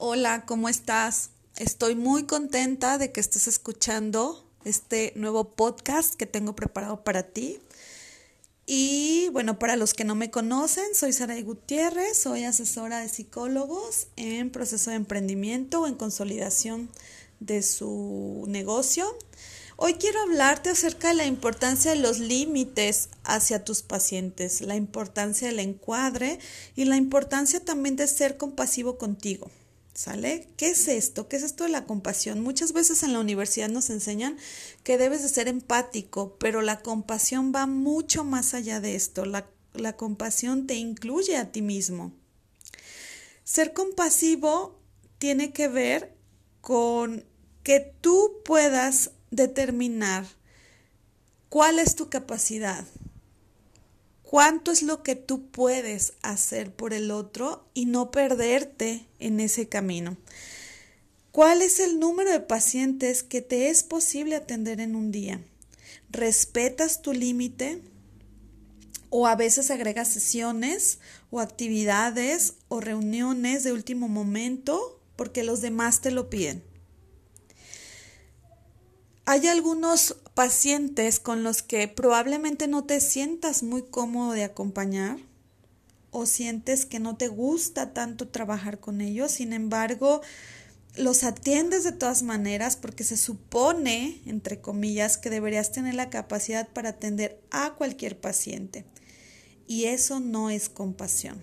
Hola, ¿cómo estás? Estoy muy contenta de que estés escuchando este nuevo podcast que tengo preparado para ti. Y bueno, para los que no me conocen, soy Saray Gutiérrez, soy asesora de psicólogos en proceso de emprendimiento o en consolidación de su negocio. Hoy quiero hablarte acerca de la importancia de los límites hacia tus pacientes, la importancia del encuadre y la importancia también de ser compasivo contigo. ¿Sale? ¿Qué es esto? ¿Qué es esto de la compasión? Muchas veces en la universidad nos enseñan que debes de ser empático, pero la compasión va mucho más allá de esto. La, la compasión te incluye a ti mismo. Ser compasivo tiene que ver con que tú puedas determinar cuál es tu capacidad, cuánto es lo que tú puedes hacer por el otro y no perderte en ese camino. ¿Cuál es el número de pacientes que te es posible atender en un día? ¿Respetas tu límite? ¿O a veces agregas sesiones o actividades o reuniones de último momento porque los demás te lo piden? Hay algunos pacientes con los que probablemente no te sientas muy cómodo de acompañar o sientes que no te gusta tanto trabajar con ellos, sin embargo, los atiendes de todas maneras porque se supone, entre comillas, que deberías tener la capacidad para atender a cualquier paciente. Y eso no es compasión.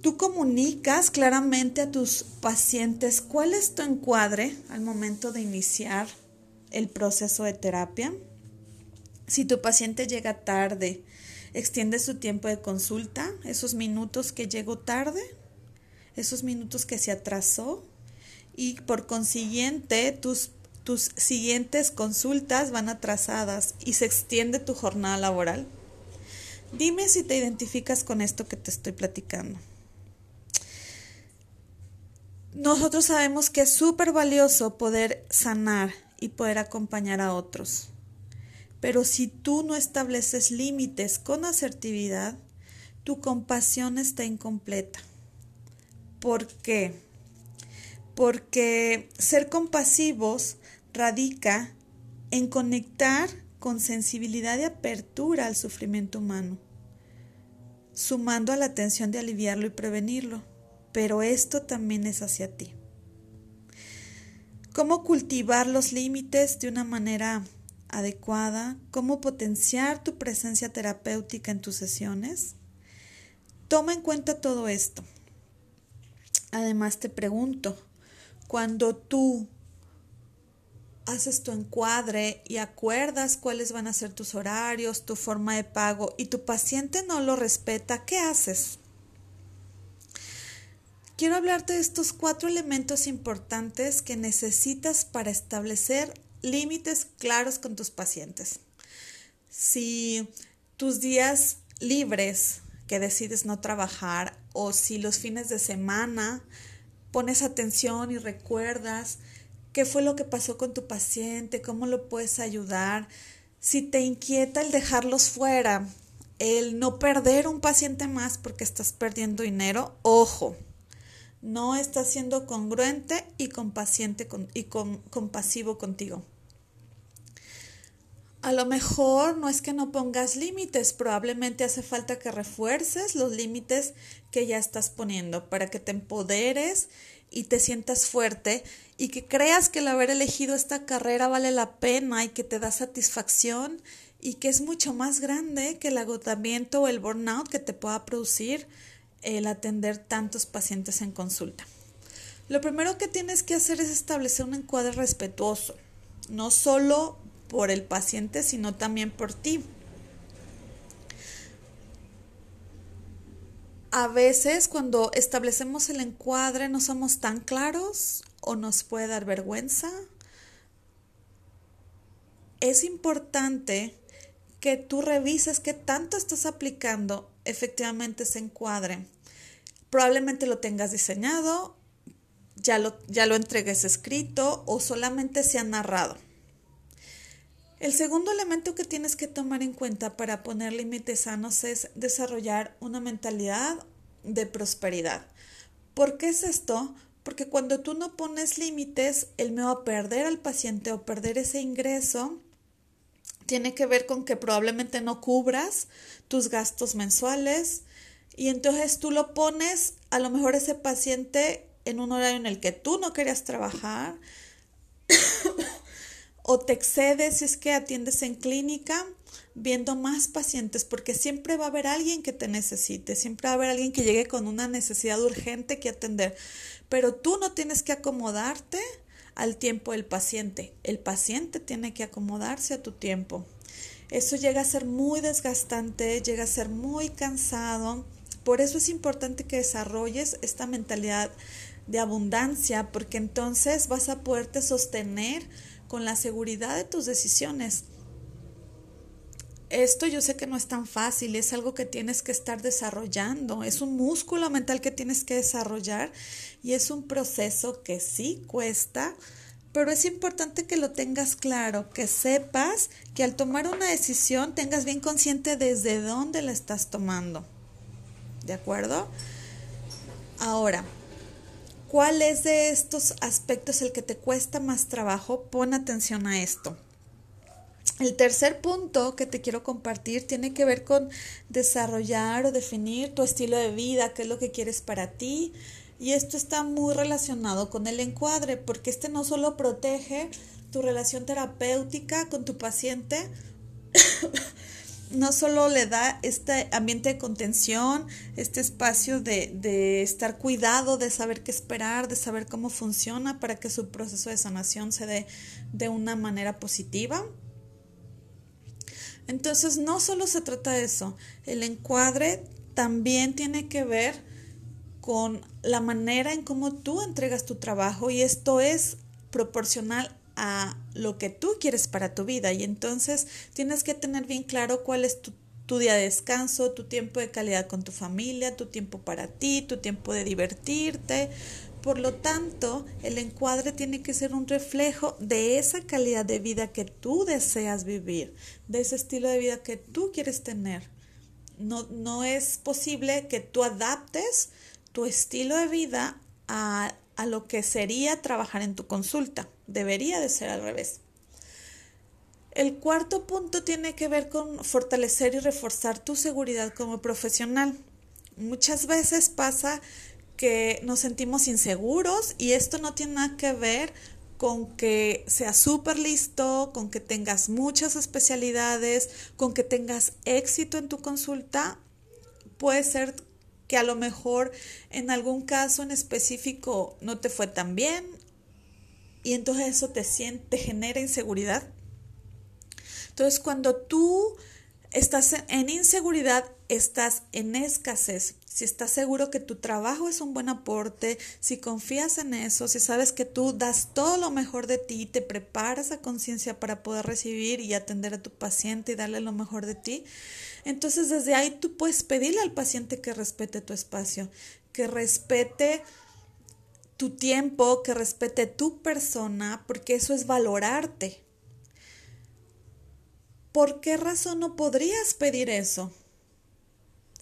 Tú comunicas claramente a tus pacientes cuál es tu encuadre al momento de iniciar el proceso de terapia. Si tu paciente llega tarde, extiende su tiempo de consulta, esos minutos que llegó tarde, esos minutos que se atrasó y por consiguiente tus, tus siguientes consultas van atrasadas y se extiende tu jornada laboral. Dime si te identificas con esto que te estoy platicando. Nosotros sabemos que es súper valioso poder sanar y poder acompañar a otros. Pero si tú no estableces límites con asertividad, tu compasión está incompleta. ¿Por qué? Porque ser compasivos radica en conectar con sensibilidad y apertura al sufrimiento humano, sumando a la atención de aliviarlo y prevenirlo. Pero esto también es hacia ti cómo cultivar los límites de una manera adecuada, cómo potenciar tu presencia terapéutica en tus sesiones. Toma en cuenta todo esto. Además te pregunto, cuando tú haces tu encuadre y acuerdas cuáles van a ser tus horarios, tu forma de pago y tu paciente no lo respeta, ¿qué haces? Quiero hablarte de estos cuatro elementos importantes que necesitas para establecer límites claros con tus pacientes. Si tus días libres que decides no trabajar o si los fines de semana pones atención y recuerdas qué fue lo que pasó con tu paciente, cómo lo puedes ayudar, si te inquieta el dejarlos fuera, el no perder un paciente más porque estás perdiendo dinero, ojo, no estás siendo congruente y y compasivo contigo. A lo mejor no es que no pongas límites, probablemente hace falta que refuerces los límites que ya estás poniendo para que te empoderes y te sientas fuerte y que creas que el haber elegido esta carrera vale la pena y que te da satisfacción y que es mucho más grande que el agotamiento o el burnout que te pueda producir el atender tantos pacientes en consulta. Lo primero que tienes que hacer es establecer un encuadre respetuoso, no solo por el paciente, sino también por ti. A veces cuando establecemos el encuadre no somos tan claros o nos puede dar vergüenza. Es importante que tú revises qué tanto estás aplicando efectivamente ese encuadre Probablemente lo tengas diseñado, ya lo, ya lo entregues escrito o solamente se ha narrado. El segundo elemento que tienes que tomar en cuenta para poner límites sanos es desarrollar una mentalidad de prosperidad. ¿Por qué es esto? Porque cuando tú no pones límites, el miedo a perder al paciente o perder ese ingreso tiene que ver con que probablemente no cubras tus gastos mensuales y entonces tú lo pones a lo mejor ese paciente en un horario en el que tú no querías trabajar o te excedes si es que atiendes en clínica viendo más pacientes porque siempre va a haber alguien que te necesite, siempre va a haber alguien que llegue con una necesidad urgente que atender, pero tú no tienes que acomodarte al tiempo del paciente, el paciente tiene que acomodarse a tu tiempo. Eso llega a ser muy desgastante, llega a ser muy cansado, por eso es importante que desarrolles esta mentalidad de abundancia, porque entonces vas a poderte sostener con la seguridad de tus decisiones. Esto yo sé que no es tan fácil, es algo que tienes que estar desarrollando, es un músculo mental que tienes que desarrollar y es un proceso que sí cuesta, pero es importante que lo tengas claro, que sepas que al tomar una decisión tengas bien consciente desde dónde la estás tomando. ¿De acuerdo? Ahora, ¿Cuál es de estos aspectos el que te cuesta más trabajo? Pon atención a esto. El tercer punto que te quiero compartir tiene que ver con desarrollar o definir tu estilo de vida, qué es lo que quieres para ti. Y esto está muy relacionado con el encuadre, porque este no solo protege tu relación terapéutica con tu paciente, no solo le da este ambiente de contención, este espacio de, de, estar cuidado, de saber qué esperar, de saber cómo funciona para que su proceso de sanación se dé de una manera positiva. Entonces, no solo se trata de eso, el encuadre también tiene que ver con la manera en cómo tú entregas tu trabajo y esto es proporcional a lo que tú quieres para tu vida y entonces tienes que tener bien claro cuál es tu, día de descanso, tu tiempo de calidad con tu familia, tu tiempo para ti, tu tiempo de divertirte. Por lo tanto, el encuadre tiene que ser un reflejo de esa calidad de vida que tú deseas vivir, de ese estilo de vida que tú quieres tener. No, no es posible que tú adaptes tu estilo de vida a a lo que sería trabajar en tu consulta. Debería de ser al revés. El cuarto punto tiene que ver con fortalecer y reforzar tu seguridad como profesional. Muchas veces pasa que nos sentimos inseguros y esto no tiene nada que ver con que seas súper listo, con que tengas muchas especialidades, con que tengas éxito en tu consulta. Puede ser que a lo mejor en algún caso en específico no te fue tan bien y entonces eso te siente, genera inseguridad. Entonces cuando tú estás en inseguridad, estás en escasez. Si estás seguro que tu trabajo es un buen aporte, si confías en eso, si sabes que tú das todo lo mejor de ti, te preparas a conciencia para poder recibir y atender a tu paciente y darle lo mejor de ti, entonces desde ahí tú puedes pedirle al paciente que respete tu espacio, que respete tu tiempo, que respete tu persona, porque eso es valorarte. ¿Por qué razón no podrías pedir eso?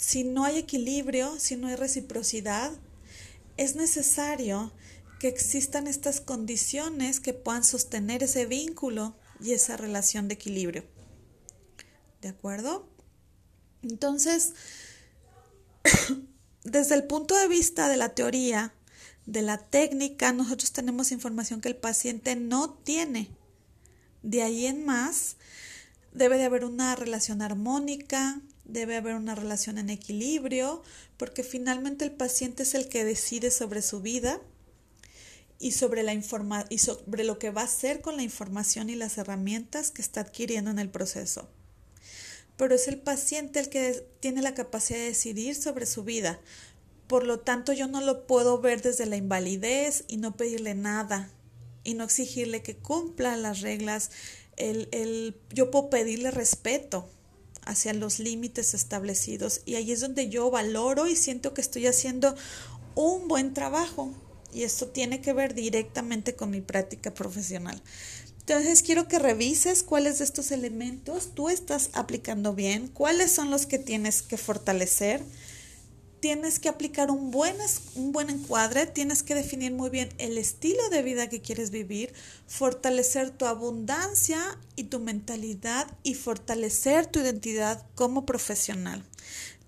Si no hay equilibrio, si no hay reciprocidad, es necesario que existan estas condiciones que puedan sostener ese vínculo y esa relación de equilibrio. ¿De acuerdo? Entonces, desde el punto de vista de la teoría, de la técnica, nosotros tenemos información que el paciente no tiene. De ahí en más, debe de haber una relación armónica, debe haber una relación en equilibrio, porque finalmente el paciente es el que decide sobre su vida y sobre, la informa y sobre lo que va a hacer con la información y las herramientas que está adquiriendo en el proceso pero es el paciente el que tiene la capacidad de decidir sobre su vida. Por lo tanto, yo no lo puedo ver desde la invalidez y no pedirle nada y no exigirle que cumpla las reglas. El, el, yo puedo pedirle respeto hacia los límites establecidos y ahí es donde yo valoro y siento que estoy haciendo un buen trabajo y esto tiene que ver directamente con mi práctica profesional. Entonces quiero que revises cuáles de estos elementos tú estás aplicando bien, cuáles son los que tienes que fortalecer. Tienes que aplicar un buen, un buen encuadre, tienes que definir muy bien el estilo de vida que quieres vivir, fortalecer tu abundancia y tu mentalidad y fortalecer tu identidad como profesional.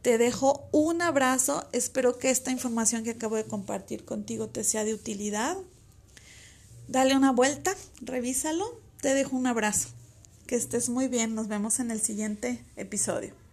Te dejo un abrazo, espero que esta información que acabo de compartir contigo te sea de utilidad. Dale una vuelta, revísalo, te dejo un abrazo. Que estés muy bien, nos vemos en el siguiente episodio.